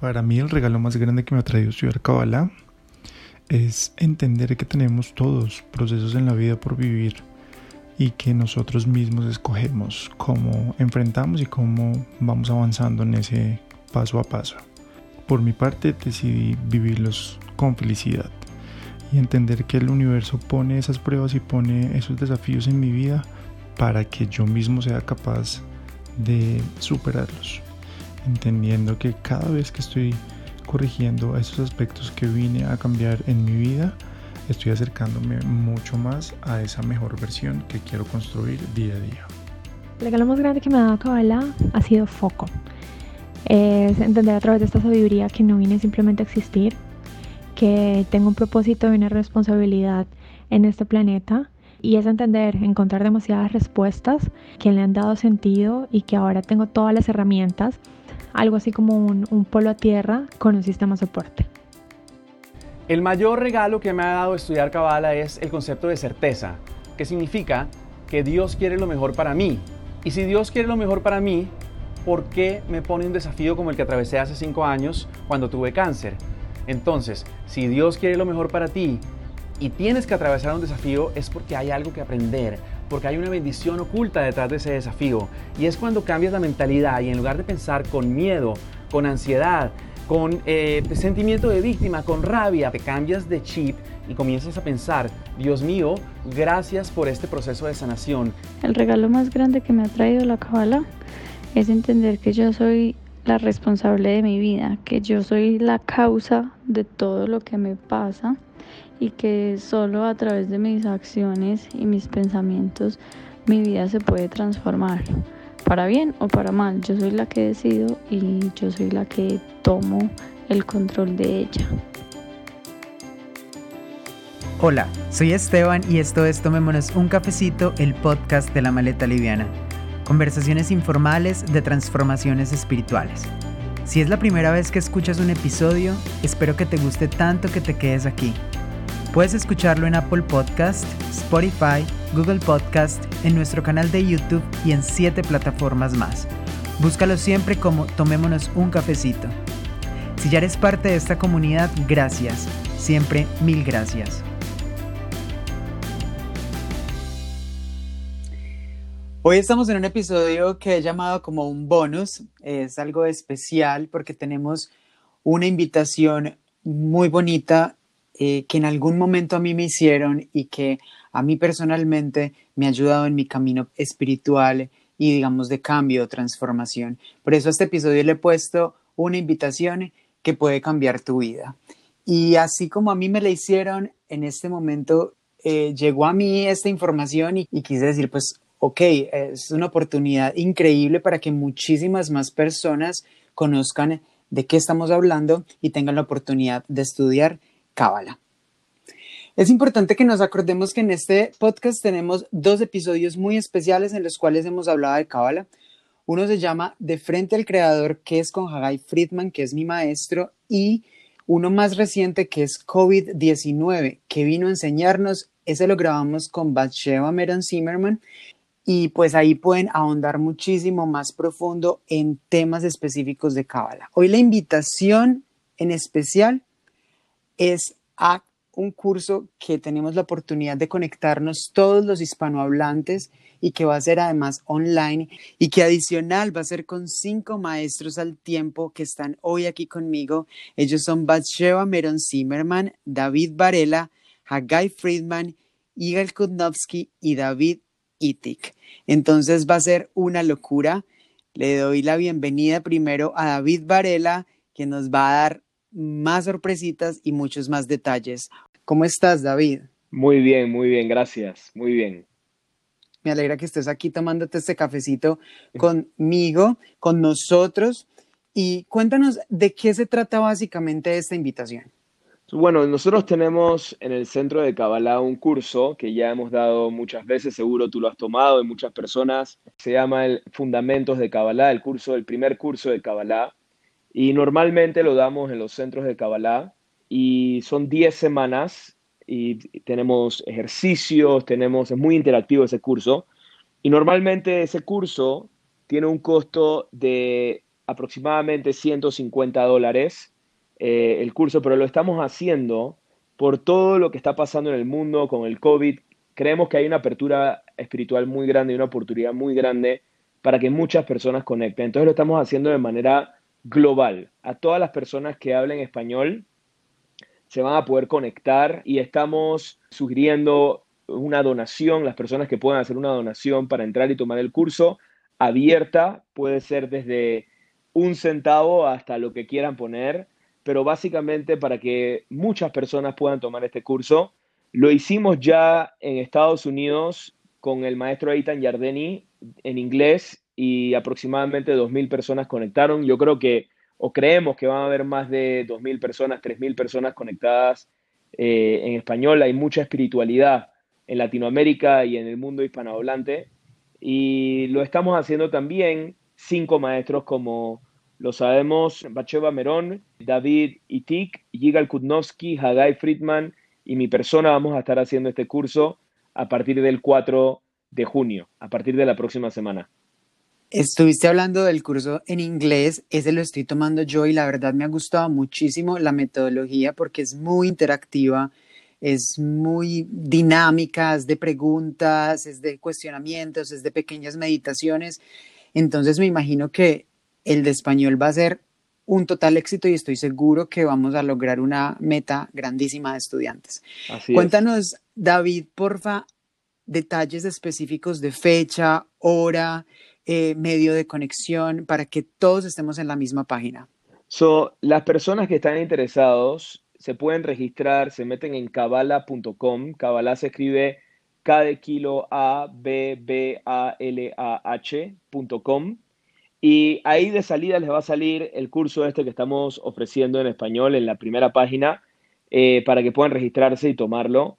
Para mí el regalo más grande que me ha traído estudiar Kabbalah es entender que tenemos todos procesos en la vida por vivir y que nosotros mismos escogemos cómo enfrentamos y cómo vamos avanzando en ese paso a paso. Por mi parte decidí vivirlos con felicidad y entender que el universo pone esas pruebas y pone esos desafíos en mi vida para que yo mismo sea capaz de superarlos, entendiendo que cada vez que estoy corrigiendo esos aspectos que vine a cambiar en mi vida, estoy acercándome mucho más a esa mejor versión que quiero construir día a día. El regalo más grande que me ha dado Kabbalah ha sido foco. Es entender a través de esta sabiduría que no vine simplemente a existir, que tengo un propósito y una responsabilidad en este planeta y es entender, encontrar demasiadas respuestas que le han dado sentido y que ahora tengo todas las herramientas, algo así como un, polo a tierra con un sistema soporte. El mayor regalo que me ha dado estudiar Kabbalah es el concepto de certeza, que significa que Dios quiere lo mejor para mí. Y si Dios quiere lo mejor para mí, ¿por qué me pone un desafío como el que atravesé hace cinco años cuando tuve cáncer? Entonces, si Dios quiere lo mejor para ti y tienes que atravesar un desafío es porque hay algo que aprender, porque hay una bendición oculta detrás de ese desafío. Y es cuando cambias la mentalidad y en lugar de pensar con miedo, con ansiedad, con eh, sentimiento de víctima, con rabia, te cambias de chip y comienzas a pensar, Dios mío, gracias por este proceso de sanación. El regalo más grande que me ha traído la Kabbalah es entender que yo soy la responsable de mi vida, que yo soy la causa de todo lo que me pasa y que solo a través de mis acciones y mis pensamientos mi vida se puede transformar, para bien o para mal. Yo soy la que decido y yo soy la que tomo el control de ella. Hola, soy Esteban y esto es Tomémonos un cafecito, el podcast de la maleta liviana. Conversaciones informales de transformaciones espirituales. Si es la primera vez que escuchas un episodio, espero que te guste tanto que te quedes aquí Puedes escucharlo en Apple Podcast, Spotify, Google Podcast, en nuestro canal de YouTube y en siete plataformas más. Búscalo siempre como Tomémonos un cafecito. Si ya eres parte de esta comunidad, gracias. Siempre mil gracias. Hoy estamos en un episodio que he llamado como un bonus. Es algo especial porque tenemos una invitación muy bonita eh, que en algún momento a mí me hicieron y que a mí personalmente me ha ayudado en mi camino espiritual y digamos de cambio, transformación. Por eso a este episodio le he puesto una invitación que puede cambiar tu vida. Y así como a mí me la hicieron, en este momento eh, llegó a mí esta información y, y quise decir, pues, ok, es una oportunidad increíble para que muchísimas más personas conozcan de qué estamos hablando y tengan la oportunidad de estudiar Cábala. Es importante que nos acordemos que en este podcast tenemos dos episodios muy especiales en los cuales hemos hablado de Cábala. Uno se llama De frente al creador, que es con Hagai Friedman, que es mi maestro, y uno más reciente que es COVID-19, que vino a enseñarnos. Ese lo grabamos con Batsheva Meron Zimmerman y pues ahí pueden ahondar muchísimo más profundo en temas específicos de Cábala. Hoy la invitación en especial es a un curso que tenemos la oportunidad de conectarnos todos los hispanohablantes y que va a ser además online y que adicional va a ser con cinco maestros al tiempo que están hoy aquí conmigo. Ellos son Batsheva Meron Zimmerman, David Varela, Hagai Friedman, Igor Kudnovsky y David Itik. Entonces va a ser una locura. Le doy la bienvenida primero a David Varela, que nos va a dar más sorpresitas y muchos más detalles. ¿Cómo estás, David? Muy bien, muy bien, gracias, muy bien. Me alegra que estés aquí tomándote este cafecito conmigo, con nosotros. Y cuéntanos de qué se trata básicamente esta invitación. Bueno, nosotros tenemos en el centro de Kabbalah un curso que ya hemos dado muchas veces, seguro tú lo has tomado y muchas personas. Se llama el Fundamentos de Kabbalah, el curso, el primer curso de Kabbalah. Y normalmente lo damos en los centros de Kabbalah y son 10 semanas y tenemos ejercicios, tenemos, es muy interactivo ese curso. Y normalmente ese curso tiene un costo de aproximadamente 150 dólares eh, el curso, pero lo estamos haciendo por todo lo que está pasando en el mundo con el COVID. Creemos que hay una apertura espiritual muy grande y una oportunidad muy grande para que muchas personas conecten. Entonces lo estamos haciendo de manera global. A todas las personas que hablen español se van a poder conectar y estamos sugiriendo una donación, las personas que puedan hacer una donación para entrar y tomar el curso abierta, puede ser desde un centavo hasta lo que quieran poner, pero básicamente para que muchas personas puedan tomar este curso. Lo hicimos ya en Estados Unidos con el maestro Eitan Yardeni en inglés y aproximadamente 2.000 personas conectaron. Yo creo que, o creemos que van a haber más de 2.000 personas, 3.000 personas conectadas eh, en español. Hay mucha espiritualidad en Latinoamérica y en el mundo hispanohablante. Y lo estamos haciendo también cinco maestros como lo sabemos Bacheva Merón, David Itik, Yigal Kudnowski, Hagai Friedman y mi persona vamos a estar haciendo este curso a partir del 4 de junio, a partir de la próxima semana. Estuviste hablando del curso en inglés, ese lo estoy tomando yo y la verdad me ha gustado muchísimo la metodología porque es muy interactiva, es muy dinámica, es de preguntas, es de cuestionamientos, es de pequeñas meditaciones. Entonces me imagino que el de español va a ser un total éxito y estoy seguro que vamos a lograr una meta grandísima de estudiantes. Cuéntanos, David, porfa, detalles específicos de fecha, hora, eh, medio de conexión, para que todos estemos en la misma página. So, las personas que están interesados se pueden registrar, se meten en cabala.com. Cabala se escribe K de kilo A B B A L A H.com y ahí de salida les va a salir el curso este que estamos ofreciendo en español en la primera página eh, para que puedan registrarse y tomarlo.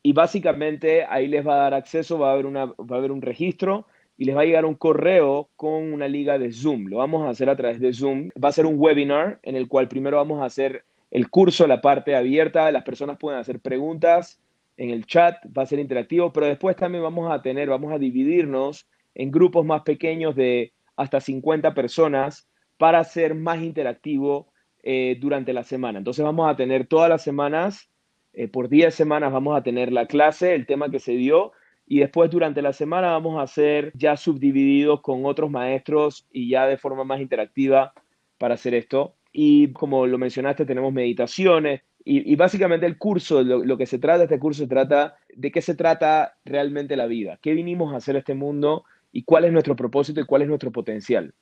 Y básicamente ahí les va a dar acceso, va a, haber una, va a haber un registro y les va a llegar un correo con una liga de Zoom. Lo vamos a hacer a través de Zoom. Va a ser un webinar en el cual primero vamos a hacer el curso, la parte abierta. Las personas pueden hacer preguntas en el chat, va a ser interactivo, pero después también vamos a tener, vamos a dividirnos en grupos más pequeños de hasta 50 personas para ser más interactivo eh, durante la semana. Entonces vamos a tener todas las semanas, eh, por 10 semanas vamos a tener la clase, el tema que se dio, y después durante la semana vamos a ser ya subdivididos con otros maestros y ya de forma más interactiva para hacer esto. Y como lo mencionaste, tenemos meditaciones, y, básicamente el curso, lo, que se trata, este curso se trata de qué se trata realmente la vida, qué vinimos a hacer este mundo y cuál es nuestro propósito y cuál es nuestro potencial.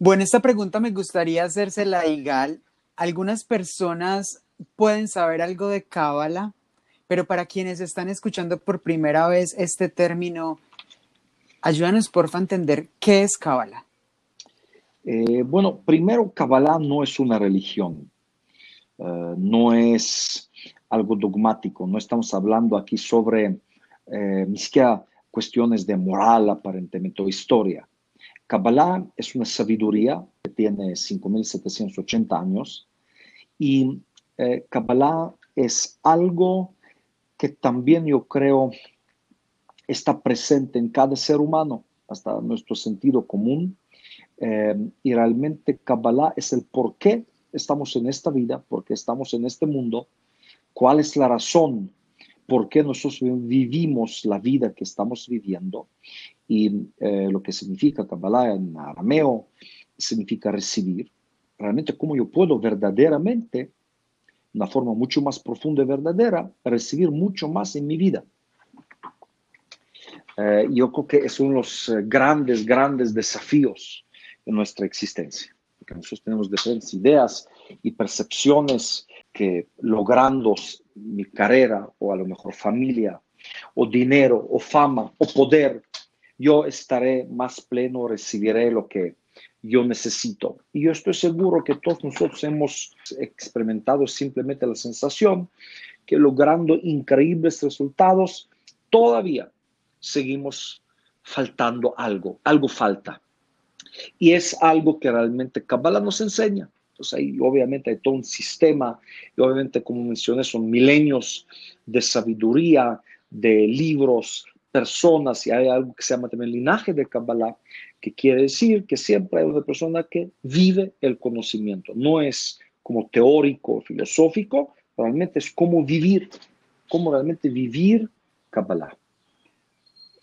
Bueno, esta pregunta me gustaría hacérsela Igal. Algunas personas pueden saber algo de Cábala, pero para quienes están escuchando por primera vez este término, ayúdanos porfa a entender qué es Cábala. Eh, bueno, primero, Kabbalah no es una religión, eh, no es algo dogmático, no estamos hablando aquí sobre eh, ni siquiera cuestiones de moral aparentemente o historia. Kabbalah es una sabiduría que tiene 5.780 años y eh, Kabbalah es algo que también yo creo está presente en cada ser humano, hasta nuestro sentido común. Eh, y realmente Kabbalah es el por qué estamos en esta vida, por qué estamos en este mundo, cuál es la razón por qué nosotros vivimos la vida que estamos viviendo. Y eh, lo que significa Kabbalah en arameo significa recibir. Realmente cómo yo puedo verdaderamente, de una forma mucho más profunda y verdadera, recibir mucho más en mi vida. Eh, yo creo que es uno de los eh, grandes, grandes desafíos de nuestra existencia. Porque nosotros tenemos diferentes ideas y percepciones que logrando mi carrera o a lo mejor familia o dinero o fama o poder, yo estaré más pleno, recibiré lo que yo necesito. Y yo estoy seguro que todos nosotros hemos experimentado simplemente la sensación que logrando increíbles resultados, todavía seguimos faltando algo, algo falta. Y es algo que realmente Kabbalah nos enseña. Entonces ahí obviamente hay todo un sistema y obviamente como mencioné son milenios de sabiduría, de libros, personas y hay algo que se llama también linaje de Kabbalah que quiere decir que siempre hay una persona que vive el conocimiento. No es como teórico, filosófico, realmente es como vivir, cómo realmente vivir Kabbalah.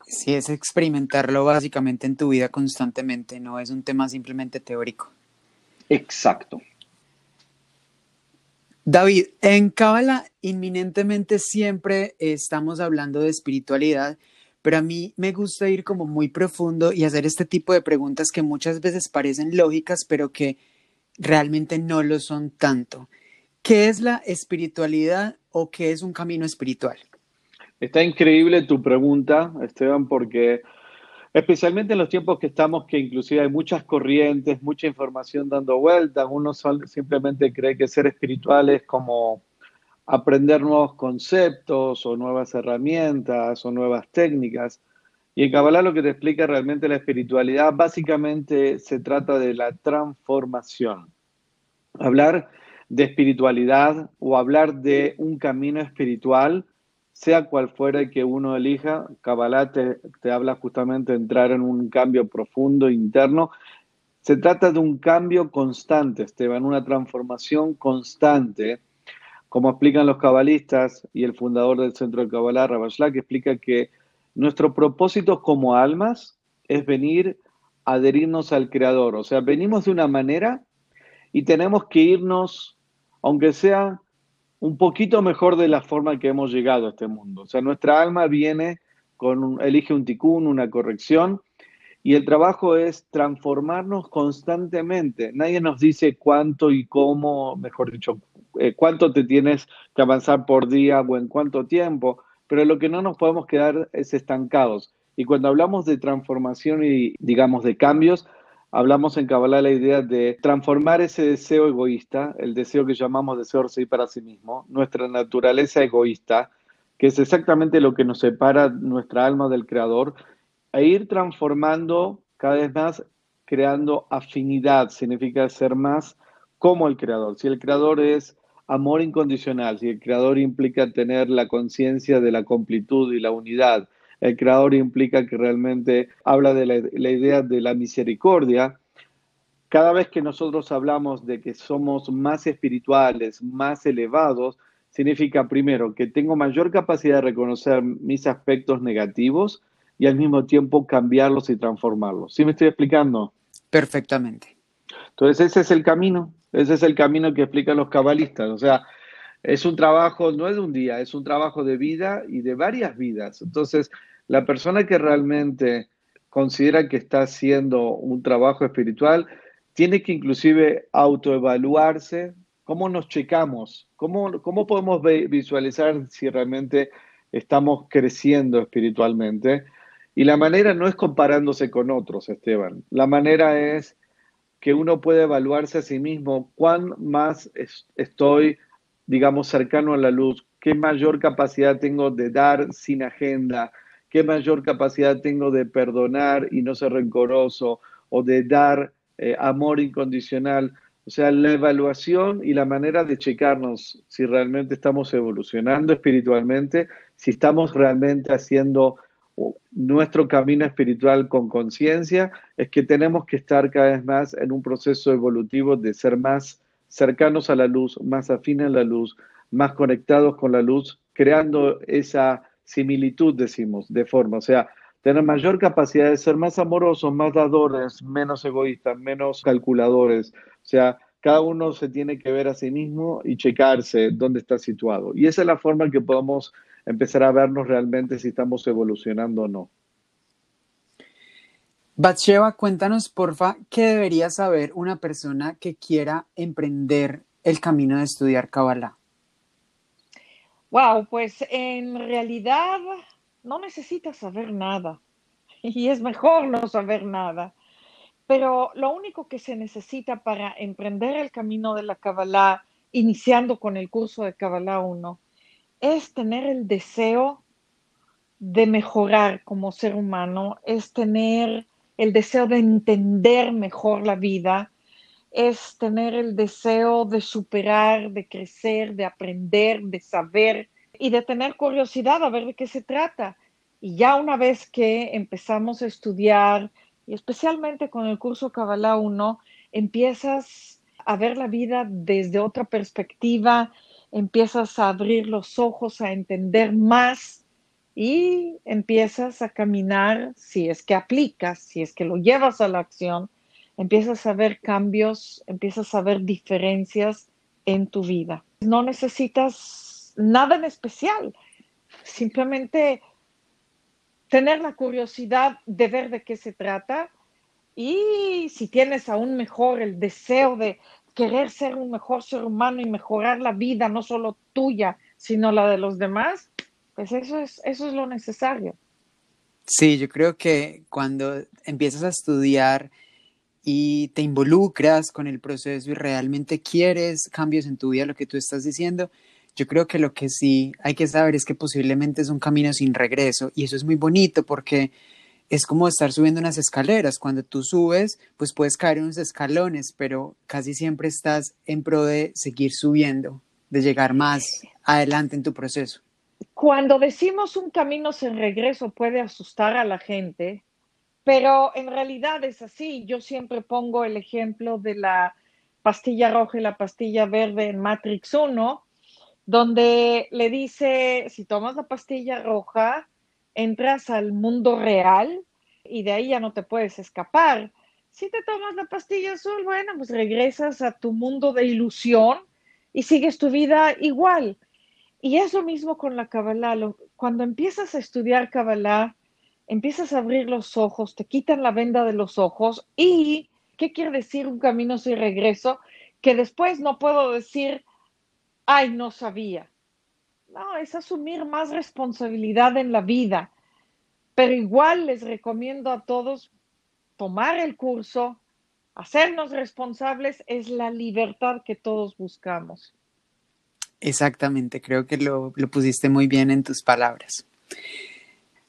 Sí, es experimentarlo básicamente en tu vida constantemente, no es un tema simplemente teórico. Exacto. David, en Kabbalah inminentemente siempre estamos hablando de espiritualidad, pero a mí me gusta ir como muy profundo y hacer este tipo de preguntas que muchas veces parecen lógicas, pero que realmente no lo son tanto. ¿Qué es la espiritualidad o qué es un camino espiritual? Está increíble tu pregunta, Esteban, porque especialmente en los tiempos que estamos, que inclusive hay muchas corrientes, mucha información dando vueltas, uno simplemente cree que ser espiritual es como aprender nuevos conceptos o nuevas herramientas o nuevas técnicas. Y en Kabbalah lo que te explica realmente la espiritualidad básicamente se trata de la transformación. Hablar de espiritualidad o hablar de un camino espiritual sea cual fuera que uno elija, Kabbalah te, habla justamente de entrar en un cambio profundo interno. Se trata de un cambio constante, Esteban, una transformación constante, como explican los cabalistas y el fundador del Centro de Kabbalah, que explica que nuestro propósito como almas es venir a adherirnos al Creador. O sea, venimos de una manera y tenemos que irnos, aunque sea un poquito mejor de la forma que hemos llegado a este mundo. O sea, nuestra alma viene con, elige un ticún, una corrección, y el trabajo es transformarnos constantemente. Nadie nos dice cuánto y cómo, mejor dicho, eh, cuánto te tienes que avanzar por día o en cuánto tiempo, pero lo que no nos podemos quedar es estancados. Y cuando hablamos de transformación y, digamos, de cambios, hablamos en Kabbalah la idea de transformar ese deseo egoísta, el deseo que llamamos deseo de para sí mismo, nuestra naturaleza egoísta, que es exactamente lo que nos separa nuestra alma del Creador, e ir transformando cada vez más, creando afinidad, significa ser más como el Creador. Si el Creador es amor incondicional, si el Creador implica tener la conciencia de la completud y la unidad, el creador implica que realmente habla de la, idea de la misericordia. Cada vez que nosotros hablamos de que somos más espirituales, más elevados, significa primero que tengo mayor capacidad de reconocer mis aspectos negativos y al mismo tiempo cambiarlos y transformarlos. ¿Sí me estoy explicando? Perfectamente. Entonces ese es el camino, ese es el camino que explican los cabalistas. O sea, es un trabajo, no es de un día, es un trabajo de vida y de varias vidas. Entonces, la persona que realmente considera que está haciendo un trabajo espiritual tiene que inclusive autoevaluarse, cómo nos checamos, cómo, cómo podemos visualizar si realmente estamos creciendo espiritualmente. Y la manera no es comparándose con otros, Esteban. La manera es que uno puede evaluarse a sí mismo cuán más estoy, digamos, cercano a la luz, qué mayor capacidad tengo de dar sin agenda, qué mayor capacidad tengo de perdonar y no ser rencoroso o de dar eh, amor incondicional. O sea, la evaluación y la manera de checarnos si realmente estamos evolucionando espiritualmente, si estamos realmente haciendo nuestro camino espiritual con conciencia, es que tenemos que estar cada vez más en un proceso evolutivo de ser más cercanos a la luz, más afines a la luz, más conectados con la luz, creando esa similitud, decimos, de forma, o sea, tener mayor capacidad de ser más amorosos, más dadores, menos egoístas, menos calculadores, o sea, cada uno se tiene que ver a sí mismo y checarse dónde está situado. Y esa es la forma en que podemos empezar a vernos realmente si estamos evolucionando o no. Batsheva, cuéntanos, porfa, qué debería saber una persona que quiera emprender el camino de estudiar Kabbalah. Wow, pues en realidad no necesitas saber nada y es mejor no saber nada. Pero lo único que se necesita para emprender el camino de la Kabbalah, iniciando con el curso de Kabbalah 1, es tener el deseo de mejorar como ser humano, es tener el deseo de entender mejor la vida, es tener el deseo de superar, de crecer, de aprender, de saber y de tener curiosidad a ver de qué se trata. Y ya una vez que empezamos a estudiar Y especialmente con el curso Kabbalah 1, empiezas a ver la vida desde otra perspectiva, empiezas a abrir los ojos, a entender más y empiezas a caminar, si es que aplicas, si es que lo llevas a la acción, empiezas a ver cambios, empiezas a ver diferencias en tu vida. No necesitas nada en especial, simplemente tener la curiosidad de ver de qué se trata y si tienes aún mejor el deseo de querer ser un mejor ser humano y mejorar la vida, no solo tuya, sino la de los demás, pues eso es, eso es lo necesario. Sí, yo creo que cuando empiezas a estudiar y te involucras con el proceso y realmente quieres cambios en tu vida, lo que tú estás diciendo, yo creo que lo que sí hay que saber es que posiblemente es un camino sin regreso y eso es muy bonito porque es como estar subiendo unas escaleras. Cuando tú subes, pues puedes caer unos escalones, pero casi siempre estás en pro de seguir subiendo, de llegar más adelante en tu proceso. Cuando decimos un camino sin regreso puede asustar a la gente, pero en realidad es así. Yo siempre pongo el ejemplo de la pastilla roja y la pastilla verde en Matrix 1, donde le dice, si tomas la pastilla roja, entras al mundo real y de ahí ya no te puedes escapar. Si te tomas la pastilla azul, bueno, pues regresas a tu mundo de ilusión y sigues tu vida igual. Y es lo mismo con la Kabbalah. Cuando empiezas a estudiar Kabbalah, empiezas a abrir los ojos, te quitan la venda de los ojos y, ¿qué quiere decir un camino sin regreso? Que después no puedo decir, ay, no sabía. No, es asumir más responsabilidad en la vida. Pero igual les recomiendo a todos tomar el curso, hacernos responsables, es la libertad que todos buscamos. Exactamente, creo que lo, lo pusiste muy bien en tus palabras.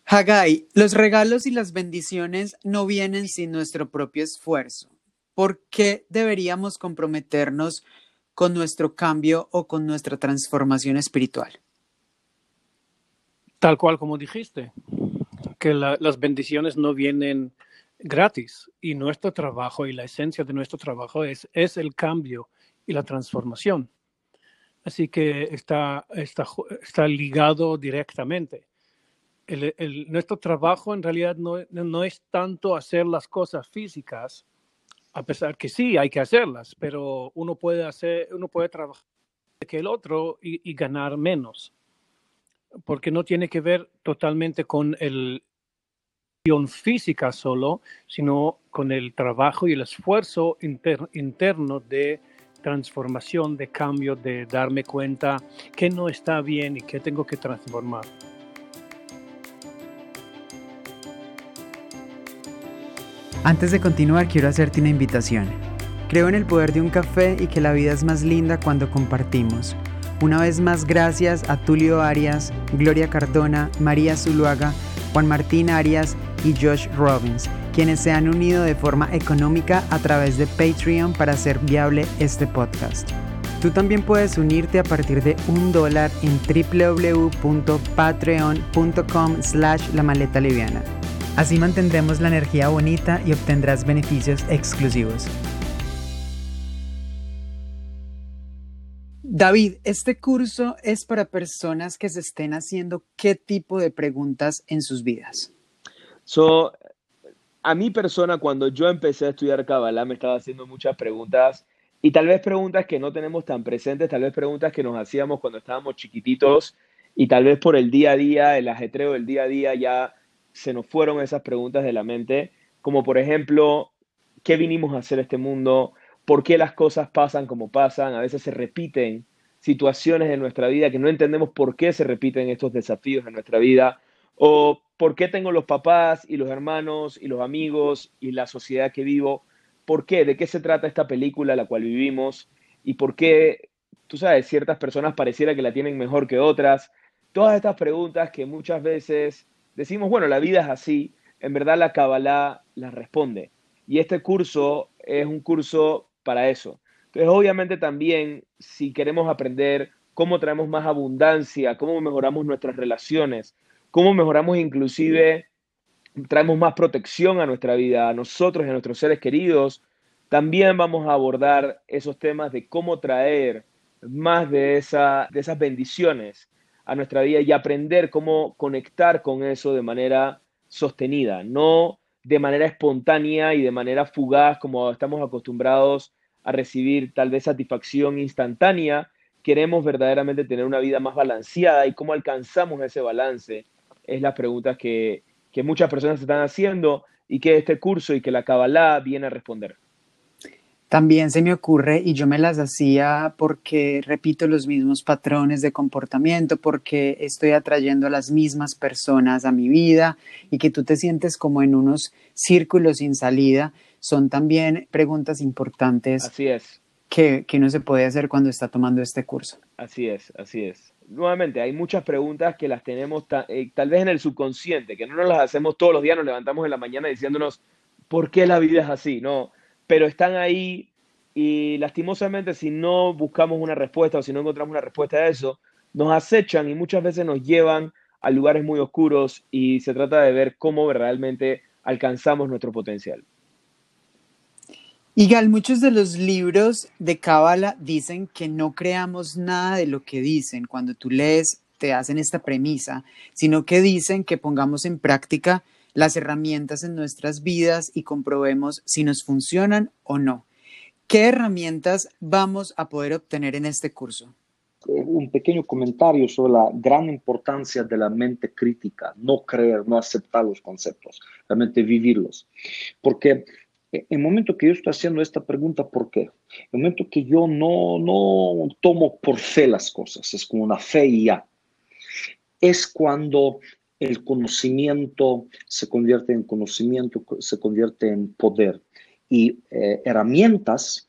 Hagai, los regalos y las bendiciones no vienen sin nuestro propio esfuerzo. ¿Por qué deberíamos comprometernos con nuestro cambio o con nuestra transformación espiritual? Tal cual como dijiste, que la, las bendiciones no vienen gratis y nuestro trabajo y la esencia de nuestro trabajo es, es el cambio y la transformación. Así que está, está, está ligado directamente. Nuestro trabajo en realidad no, no, es tanto hacer las cosas físicas, a pesar que sí hay que hacerlas, pero uno puede hacer, uno puede trabajar que el otro y ganar menos porque no tiene que ver totalmente con el física solo, sino con el trabajo y el esfuerzo inter, interno de transformación, de cambio, de darme cuenta que no está bien y que tengo que transformar. Antes de continuar, quiero hacerte una invitación. Creo en el poder de un café y que la vida es más linda cuando compartimos. Una vez más, gracias a Tulio Arias, Gloria Cardona, María Zuluaga, Juan Martín Arias y Josh Robbins, quienes se han unido de forma económica a través de Patreon para hacer viable este podcast. Tú también puedes unirte a partir de un dólar en www.patreon.com slash la maleta liviana. Así mantendremos la energía bonita y obtendrás beneficios exclusivos. David, este curso es para personas que se estén haciendo qué tipo de preguntas en sus vidas. So, a mi persona, cuando yo empecé a estudiar Kabbalah, me estaba haciendo muchas preguntas y tal vez preguntas que no tenemos tan presentes, tal vez preguntas que nos hacíamos cuando estábamos chiquititos y tal vez por el día a día, el ajetreo del día a día, ya se nos fueron esas preguntas de la mente, como por ejemplo, ¿qué vinimos a hacer este mundo? Por qué las cosas pasan como pasan, a veces se repiten situaciones en nuestra vida que no entendemos por qué se repiten estos desafíos en nuestra vida, o por qué tengo los papás y los hermanos y los amigos y la sociedad que vivo, por qué, de qué se trata esta película la cual vivimos y por qué, tú sabes, ciertas personas pareciera que la tienen mejor que otras. Todas estas preguntas que muchas veces decimos, bueno, la vida es así, en verdad la Kabbalah las responde. Y este curso es un curso para eso. Entonces, obviamente también, si queremos aprender cómo traemos más abundancia, cómo mejoramos nuestras relaciones, cómo mejoramos inclusive traemos más protección a nuestra vida, a nosotros y a nuestros seres queridos, también vamos a abordar esos temas de cómo traer más de, esa, de esas bendiciones a nuestra vida y aprender cómo conectar con eso de manera sostenida, no de manera espontánea y de manera fugaz como estamos acostumbrados a recibir tal vez satisfacción instantánea. Queremos verdaderamente tener una vida más balanceada y cómo alcanzamos ese balance es la pregunta que, que muchas personas están haciendo y que este curso y que la Kabbalah viene a responder. También se me ocurre, y yo me las hacía porque repito los mismos patrones de comportamiento, porque estoy atrayendo a las mismas personas a mi vida y que tú te sientes como en unos círculos sin salida, son también preguntas importantes. Así es. Que, que uno se puede hacer cuando está tomando este curso. Así es, así es. Nuevamente, hay muchas preguntas que las tenemos eh, tal vez en el subconsciente, que no nos las hacemos todos los días, nos levantamos en la mañana diciéndonos, ¿por qué la vida es así? No, pero están ahí y lastimosamente si no buscamos una respuesta o si no encontramos una respuesta a eso, nos acechan y muchas veces nos llevan a lugares muy oscuros y se trata de ver cómo realmente alcanzamos nuestro potencial. Igal, muchos de los libros de Cábala dicen que no creamos nada de lo que dicen. Cuando tú lees, te hacen esta premisa, sino que dicen que pongamos en práctica las herramientas en nuestras vidas y comprobemos si nos funcionan o no. ¿Qué herramientas vamos a poder obtener en este curso? Un pequeño comentario sobre la gran importancia de la mente crítica, no creer, no aceptar los conceptos, realmente vivirlos. Porque el momento que yo estoy haciendo esta pregunta, ¿por qué? El momento que yo no, no tomo por fe las cosas, es como una fe y ya, es cuando el conocimiento se convierte en conocimiento, se convierte en poder. Y eh, herramientas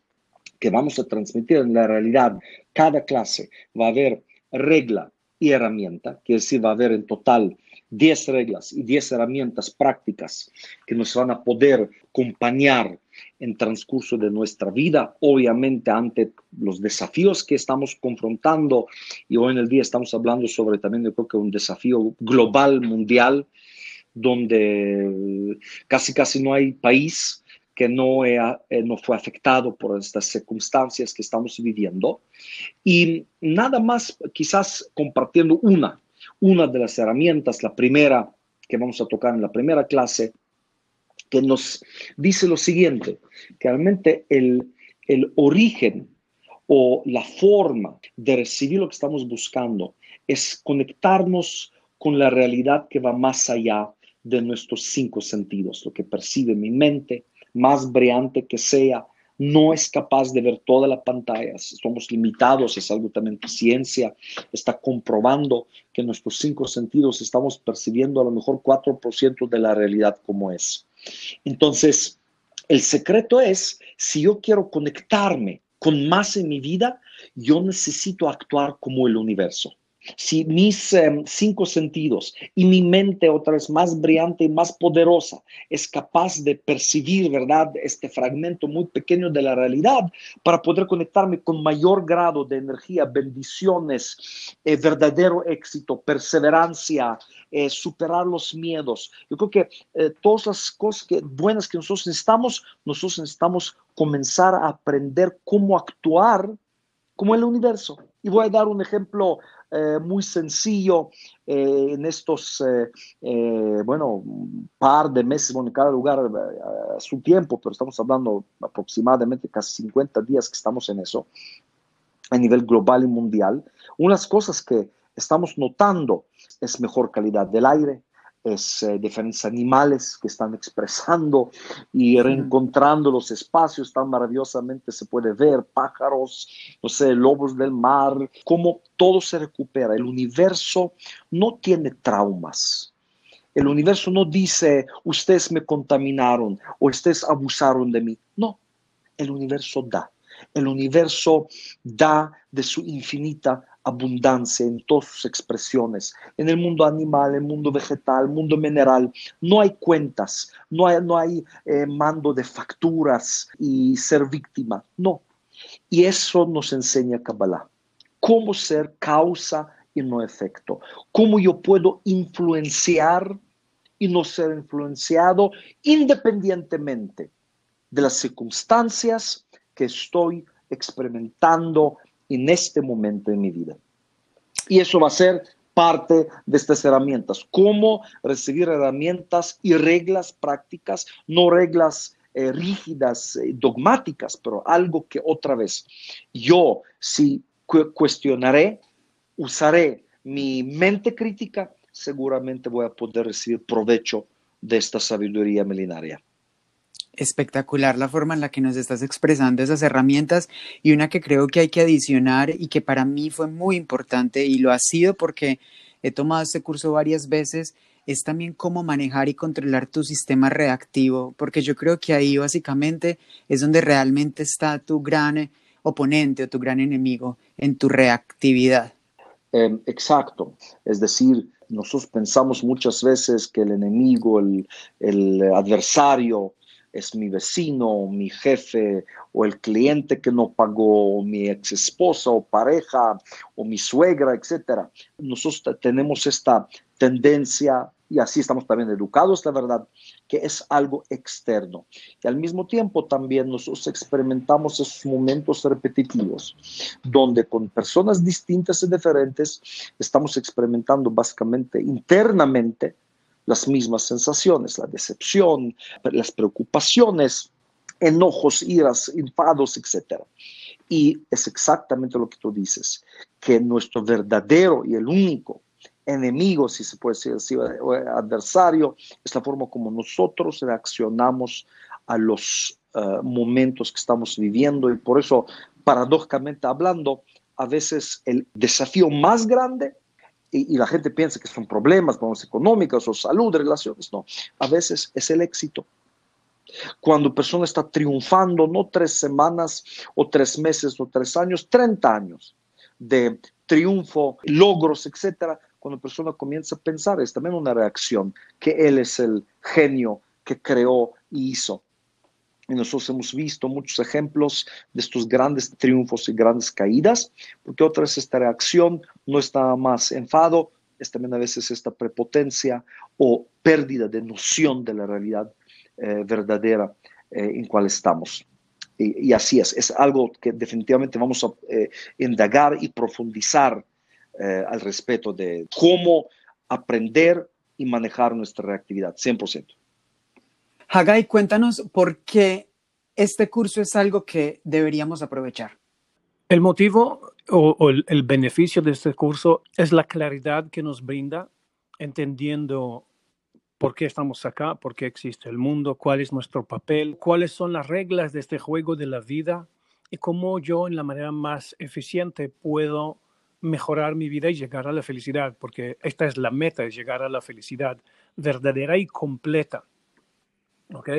que vamos a transmitir en la realidad, cada clase va a haber regla y herramienta, que decir, va a haber en total 10 reglas y 10 herramientas prácticas que nos van a poder acompañar en transcurso de nuestra vida, obviamente ante los desafíos que estamos confrontando y hoy en el día estamos hablando sobre también yo creo que un desafío global, mundial, donde casi casi no hay país que no, eh, no fue afectado por estas circunstancias que estamos viviendo. Y nada más quizás compartiendo una, una de las herramientas, la primera que vamos a tocar en la primera clase, que nos dice lo siguiente, que realmente el, el origen o la forma de recibir lo que estamos buscando es conectarnos con la realidad que va más allá de nuestros cinco sentidos, lo que percibe mi mente, más brillante que sea, no es capaz de ver toda la pantalla. Somos limitados, es algo también ciencia está comprobando que nuestros cinco sentidos estamos percibiendo a lo mejor 4% de la realidad como es. Entonces, el secreto es, si yo quiero conectarme con más en mi vida, yo necesito actuar como el universo si mis em, cinco sentidos y mi mente otra vez más brillante y más poderosa es capaz de percibir, ¿verdad?, este fragmento muy pequeño de la realidad para poder conectarme con mayor grado de energía, bendiciones, eh, verdadero éxito, perseverancia, eh, superar los miedos. Yo creo que eh, todas las cosas buenas que nosotros necesitamos, nosotros necesitamos comenzar a aprender cómo actuar como el universo. Y voy a dar un ejemplo eh, muy sencillo eh, en estos, eh, bueno, un par de meses, bueno, en cada lugar a su tiempo, pero estamos hablando aproximadamente casi 50 días que estamos en eso, a nivel global y mundial. Unas cosas que estamos notando es mejor calidad del aire, es eh, diferentes animales que están expresando y reencontrando los espacios tan maravillosamente se puede ver, pájaros, no sé, lobos del mar, cómo todo se recupera. El universo no tiene traumas. El universo no dice, ustedes me contaminaron o ustedes abusaron de mí. No, el universo da. El universo da de su infinita abundancia en todas sus expresiones, en el mundo animal, en el mundo vegetal, mundo mineral. No hay cuentas, no hay, no hay eh, mando de facturas y ser víctima, no. Y eso nos enseña Kabbalah. Cómo ser causa y no efecto. Cómo yo puedo influenciar y no ser influenciado independientemente de las circunstancias que estoy experimentando en este momento de mi vida. Y eso va a ser parte de estas herramientas. Cómo recibir herramientas y reglas prácticas, no reglas eh, rígidas, eh, dogmáticas, pero algo que otra vez yo si cuestionaré, usaré mi mente crítica, seguramente voy a poder recibir provecho de esta sabiduría milenaria espectacular la forma en la que nos estás expresando esas herramientas y una que creo que hay que adicionar y que para mí fue muy importante y lo ha sido porque he tomado este curso varias veces es también cómo manejar y controlar tu sistema reactivo, porque yo creo que ahí básicamente es donde realmente está tu gran oponente o tu gran enemigo en tu reactividad. Em, exacto, es decir, nosotros pensamos muchas veces que el enemigo, el, el adversario, es mi vecino, mi jefe o el cliente que no pagó, mi ex esposa o pareja o mi suegra, etc. Nosotros tenemos esta tendencia y así estamos también educados, la verdad, que es algo externo. Y al mismo tiempo también nosotros experimentamos esos momentos repetitivos, donde con personas distintas y diferentes estamos experimentando básicamente internamente las mismas sensaciones, la decepción, las preocupaciones, enojos, iras, enfados, etc. Y es exactamente lo que tú dices, que nuestro verdadero y el único enemigo, si se puede decir así, adversario, es la forma como nosotros reaccionamos a los eh, momentos que estamos viviendo y por eso, paradójicamente hablando, a veces el desafío más grande y, la gente piensa que son problemas, problemas económicos o salud, relaciones. No, a veces es el éxito. Cuando persona está triunfando, no tres semanas o tres meses o tres años, 30 años de triunfo, logros, etcétera, cuando persona comienza a pensar, es también una reacción que él es el genio que creó y hizo. Y nosotros hemos visto muchos ejemplos de estos grandes triunfos y grandes caídas, porque otra vez esta reacción no está más enfado, es también a veces esta prepotencia o pérdida de noción de la realidad eh, verdadera eh, en cual estamos. Y, así es, es algo que definitivamente vamos a eh, indagar y profundizar al respecto de cómo aprender y manejar nuestra reactividad, 100%. Hagai, cuéntanos por qué este curso es algo que deberíamos aprovechar. El motivo o, el, el, beneficio de este curso es la claridad que nos brinda, entendiendo por qué estamos acá, por qué existe el mundo, cuál es nuestro papel, cuáles son las reglas de este juego de la vida y cómo yo en la manera más eficiente puedo mejorar mi vida y llegar a la felicidad, porque esta es la meta, es llegar a la felicidad verdadera y completa. ¿Ok?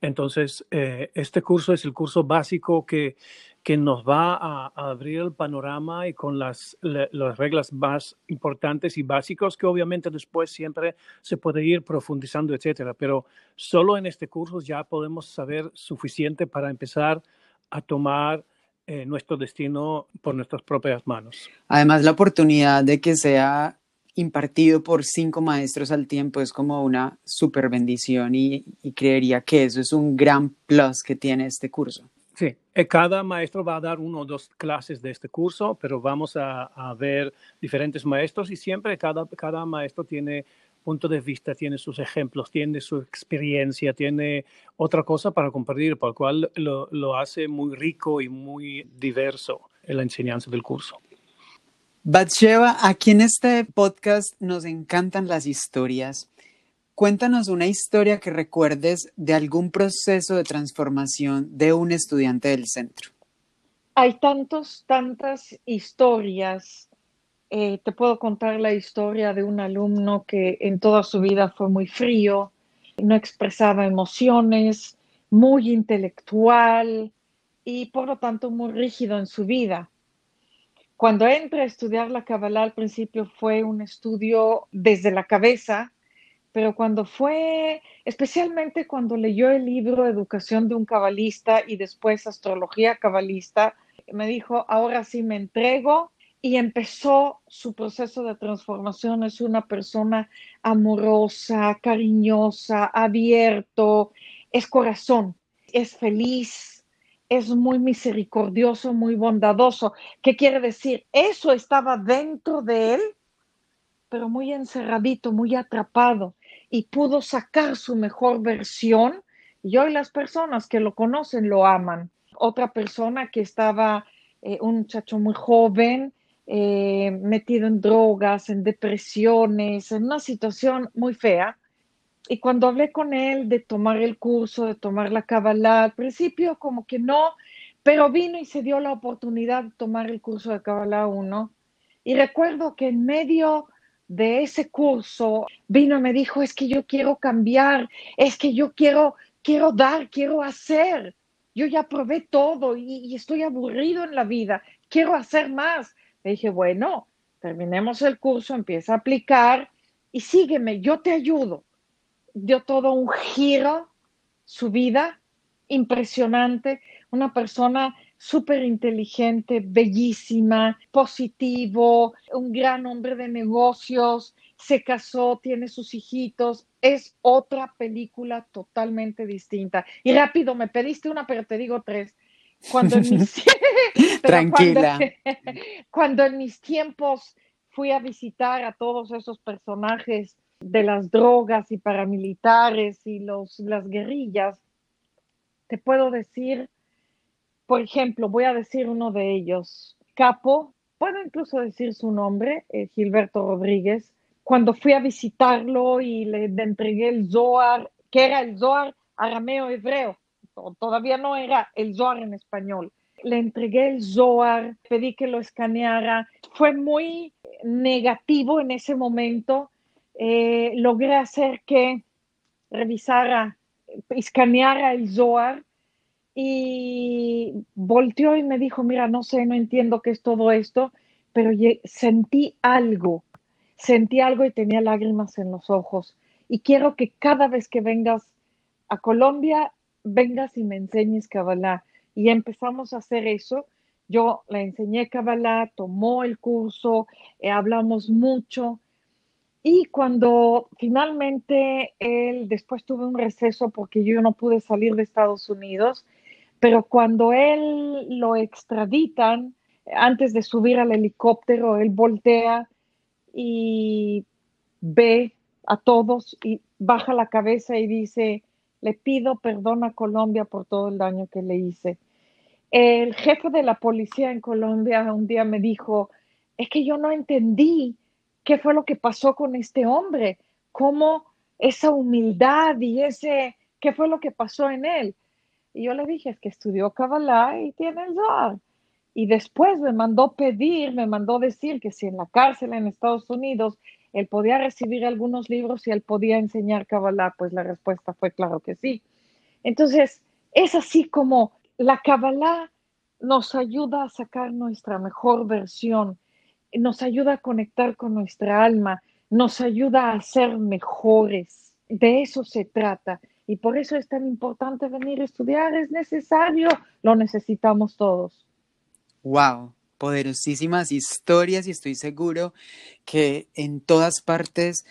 Entonces, eh, este curso es el curso básico que, que nos va a, abrir el panorama y con las, las reglas más importantes y básicos que obviamente después siempre se puede ir profundizando, etcétera. Pero solo en este curso ya podemos saber suficiente para empezar a tomar eh, nuestro destino por nuestras propias manos. Además, la oportunidad de que sea impartido por cinco maestros al tiempo es como una super bendición y, creería que eso es un gran plus que tiene este curso. Sí, eh, cada maestro va a dar uno o dos clases de este curso, pero vamos a, ver diferentes maestros y siempre cada, cada maestro tiene punto de vista, tiene sus ejemplos, tiene su experiencia, tiene otra cosa para compartir, por lo cual lo, lo hace muy rico y muy diverso en la enseñanza del curso. Batsheva, aquí en este podcast nos encantan las historias. Cuéntanos una historia que recuerdes de algún proceso de transformación de un estudiante del centro. Hay tantos, tantas historias. Eh, te puedo contar la historia de un alumno que en toda su vida fue muy frío, no expresaba emociones, muy intelectual y por lo tanto muy rígido en su vida cuando entré a estudiar la Kabbalah al principio fue un estudio desde la cabeza, pero cuando fue, especialmente cuando leyó el libro Educación de un cabalista y después Astrología cabalista, me dijo, ahora sí me entrego y empezó su proceso de transformación. Es una persona amorosa, cariñosa, abierto, es corazón, es feliz, es muy misericordioso, muy bondadoso. ¿Qué quiere decir? Eso estaba dentro de él, pero muy encerradito, muy atrapado y pudo sacar su mejor versión. Y hoy las personas que lo conocen lo aman. Otra persona que estaba, eh, un muchacho muy joven, eh, metido en drogas, en depresiones, en una situación muy fea. Y cuando hablé con él de tomar el curso, de tomar la Kabbalah, al principio como que no, pero vino y se dio la oportunidad de tomar el curso de Kabbalah 1. Y recuerdo que en medio de ese curso vino y me dijo, es que yo quiero cambiar, es que yo quiero, quiero dar, quiero hacer. Yo ya probé todo y, y estoy aburrido en la vida, quiero hacer más. Le dije, bueno, terminemos el curso, empieza a aplicar y sígueme, yo te ayudo. Dio todo un giro, su vida, impresionante, una persona súper inteligente, bellísima, positivo, un gran hombre de negocios, se casó, tiene sus hijitos, es otra película totalmente distinta. Y rápido, me pediste una, pero te digo tres. Cuando en mis, Tranquila. Cuando, cuando en mis tiempos fui a visitar a todos esos personajes de las drogas y paramilitares y los, las guerrillas, te puedo decir, por ejemplo, voy a decir uno de ellos, Capo, puedo incluso decir su nombre, eh, Gilberto Rodríguez, cuando fui a visitarlo y le, entregué el Zohar, que era el Zohar arameo hebreo, todavía no era el Zohar en español. Le entregué el Zohar, pedí que lo escaneara. Fue muy negativo en ese momento. Eh, logré hacer que revisara, escaneara el Zohar y volteó y me dijo, mira, no sé, no entiendo qué es todo esto, pero sentí algo, sentí algo y tenía lágrimas en los ojos. Y quiero que cada vez que vengas a Colombia vengas y me enseñes Kabbalah. Y empezamos a hacer eso. Yo le enseñé Kabbalah, tomó el curso, eh, hablamos mucho. Y cuando finalmente él, después tuve un receso porque yo no pude salir de Estados Unidos, pero cuando él lo extraditan, antes de subir al helicóptero, él voltea y ve a todos y baja la cabeza y dice, le pido perdón a Colombia por todo el daño que le hice. El jefe de la policía en Colombia un día me dijo, es que yo no entendí qué fue lo que pasó con este hombre, cómo esa humildad y ese, qué fue lo que pasó en él. Y yo le dije, es que estudió Kabbalah y tiene el Zohar. Y después me mandó pedir, me mandó decir que si en la cárcel en Estados Unidos él podía recibir algunos libros y él podía enseñar Kabbalah, pues la respuesta fue claro que sí. Entonces, es así como la Kabbalah nos ayuda a sacar nuestra mejor versión, nos ayuda a conectar con nuestra alma, nos ayuda a ser mejores. De eso se trata. Y por eso es tan importante venir a estudiar, es necesario, lo necesitamos todos. Wow, poderosísimas historias y estoy seguro que en todas partes,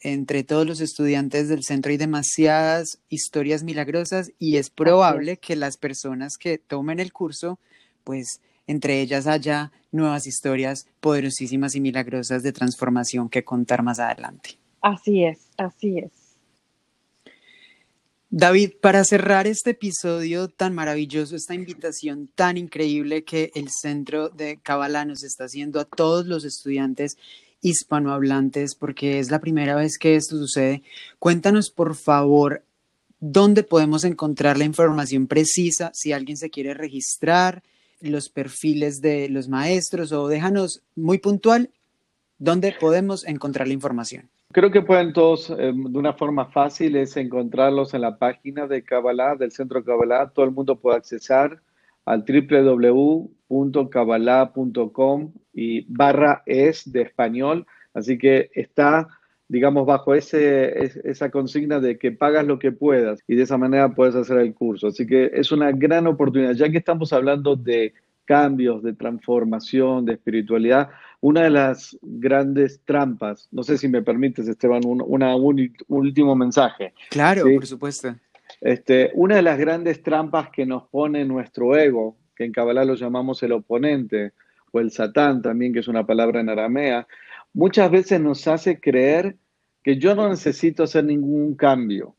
entre todos los estudiantes del centro hay demasiadas historias milagrosas y es probable que las personas que tomen el curso, pues entre ellas haya nuevas historias poderosísimas y milagrosas de transformación que contar más adelante. Así es, así es. David, para cerrar este episodio tan maravilloso, esta invitación tan increíble que el Centro de Kabbalah nos está haciendo a todos los estudiantes hispanohablantes, porque es la primera vez que esto sucede, cuéntanos por favor dónde podemos encontrar la información precisa si alguien se quiere registrar, los perfiles de los maestros o déjanos muy puntual dónde podemos encontrar la información. Creo que pueden todos, eh, de una forma fácil, es encontrarlos en la página de Kabbalah, del Centro Kabbalah. Todo el mundo puede accesar al www.kabbalah.com y barra es de español. Así que está, digamos, bajo ese, esa consigna de que pagas lo que puedas y de esa manera puedes hacer el curso. Así que es una gran oportunidad. Ya que estamos hablando de cambios, de transformación, de espiritualidad, una de las grandes trampas, no sé si me permites, Esteban, un, un último mensaje. Claro, por supuesto. Este, una de las grandes trampas que nos pone nuestro ego, que en Kabbalah lo llamamos el oponente, o el satán también, que es una palabra en aramea, muchas veces nos hace creer que yo no necesito hacer ningún cambio,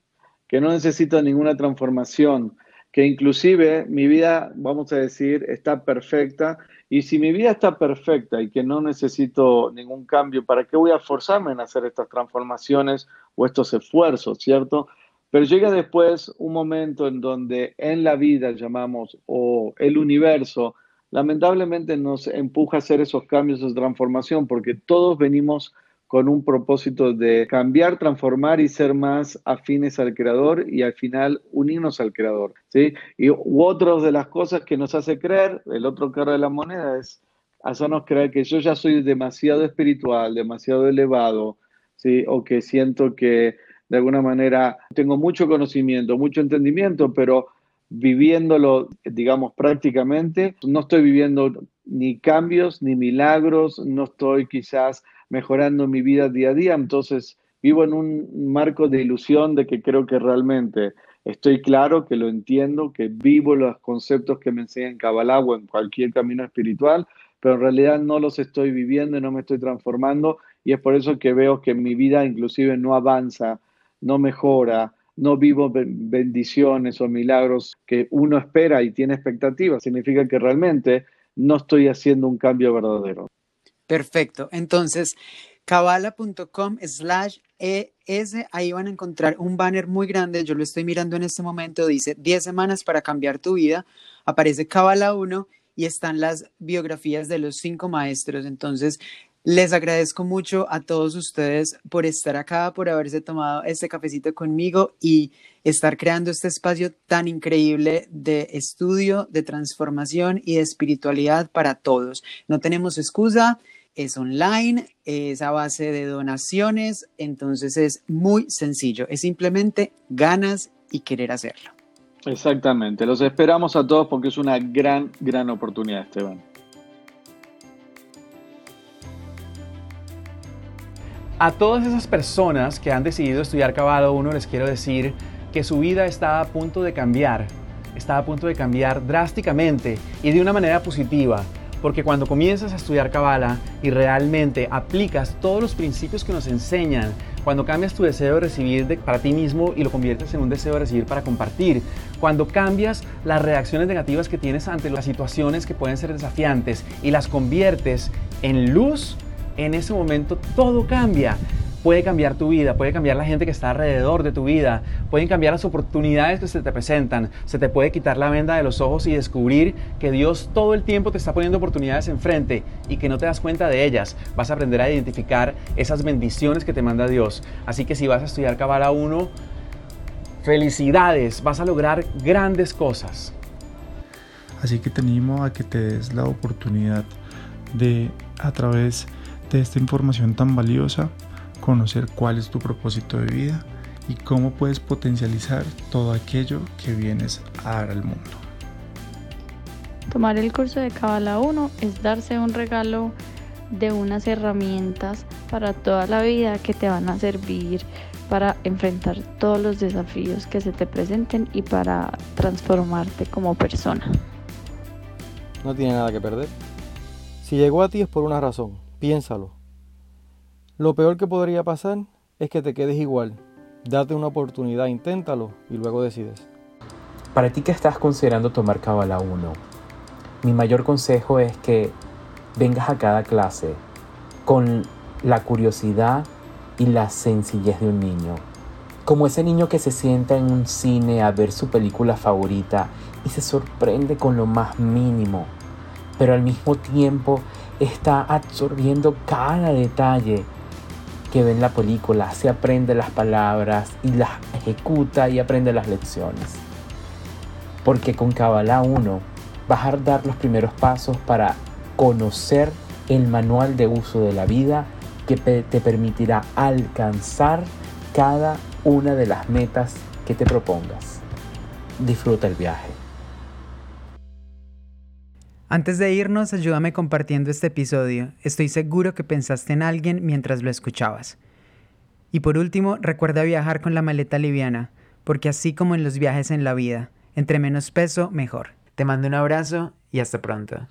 que no necesito ninguna transformación, que inclusive mi vida, vamos a decir, está perfecta. Y si mi vida está perfecta y que no necesito ningún cambio, ¿para qué voy a forzarme en hacer estas transformaciones o estos esfuerzos, cierto? Pero llega después un momento en donde en la vida llamamos o el universo lamentablemente nos empuja a hacer esos cambios, esa transformación, porque todos venimos con un propósito de cambiar, transformar y ser más afines al creador y al final unirnos al creador. ¿sí? Y otra de las cosas que nos hace creer, el otro cara de la moneda es hacernos creer que yo ya soy demasiado espiritual, demasiado elevado, ¿sí? o que siento que de alguna manera tengo mucho conocimiento, mucho entendimiento, pero viviéndolo, digamos, prácticamente, no estoy viviendo ni cambios, ni milagros, no estoy quizás mejorando mi vida día a día, entonces vivo en un marco de ilusión de que creo que realmente estoy claro, que lo entiendo, que vivo los conceptos que me enseñan en Kabbalah o en cualquier camino espiritual, pero en realidad no los estoy viviendo y no me estoy transformando. Y es por eso que veo que mi vida inclusive no avanza, no mejora, no vivo bendiciones o milagros que uno espera y tiene expectativas, significa que realmente no estoy haciendo un cambio verdadero. Perfecto. Entonces, cabala.com slash ES, ahí van a encontrar un banner muy grande, yo lo estoy mirando en este momento, dice 10 semanas para cambiar tu vida, aparece Cabala 1 y están las biografías de los cinco maestros. Entonces, les agradezco mucho a todos ustedes por estar acá, por haberse tomado este cafecito conmigo y estar creando este espacio tan increíble de estudio, de transformación y de espiritualidad para todos. No tenemos excusa, es online, es a base de donaciones, entonces es muy sencillo, es simplemente ganas y querer hacerlo. Exactamente, los esperamos a todos porque es una gran, gran oportunidad, Esteban. A todas esas personas que han decidido estudiar Cabala 1 les quiero decir que su vida está a punto de cambiar, está a punto de cambiar drásticamente y de una manera positiva, porque cuando comienzas a estudiar Cabala y realmente aplicas todos los principios que nos enseñan, cuando cambias tu deseo de recibir para ti mismo y lo conviertes en un deseo de recibir para compartir, cuando cambias las reacciones negativas que tienes ante las situaciones que pueden ser desafiantes y las conviertes en luz, en ese momento todo cambia. Puede cambiar tu vida, puede cambiar la gente que está alrededor de tu vida, pueden cambiar las oportunidades que se te presentan, se te puede quitar la venda de los ojos y descubrir que Dios todo el tiempo te está poniendo oportunidades enfrente y que no te das cuenta de ellas. Vas a aprender a identificar esas bendiciones que te manda Dios. Así que si vas a estudiar Cabala 1, felicidades, vas a lograr grandes cosas. Así que te animo a que te des la oportunidad de a través de de esta información tan valiosa, conocer cuál es tu propósito de vida y cómo puedes potencializar todo aquello que vienes a dar al mundo. Tomar el curso de Kabbalah 1 es darse un regalo de unas herramientas para toda la vida que te van a servir para enfrentar todos los desafíos que se te presenten y para transformarte como persona. No tiene nada que perder. Si llegó a ti es por una razón Piénsalo. Lo peor que podría pasar es que te quedes igual. Date una oportunidad, inténtalo y luego decides. Para ti que estás considerando tomar Kabbalah 1, mi mayor consejo es que vengas a cada clase con la curiosidad y la sencillez de un niño. Como ese niño que se sienta en un cine a ver su película favorita y se sorprende con lo más mínimo, pero al mismo tiempo está absorbiendo cada detalle que ve en la película, se aprende las palabras y las ejecuta y aprende las lecciones. Porque con Kabbalah 1 vas a dar los primeros pasos para conocer el manual de uso de la vida que te permitirá alcanzar cada una de las metas que te propongas. Disfruta el viaje. Antes de irnos, ayúdame compartiendo este episodio. Estoy seguro que pensaste en alguien mientras lo escuchabas. Y por último, recuerda viajar con la maleta liviana, porque así como en los viajes en la vida, entre menos peso, mejor. Te mando un abrazo y hasta pronto.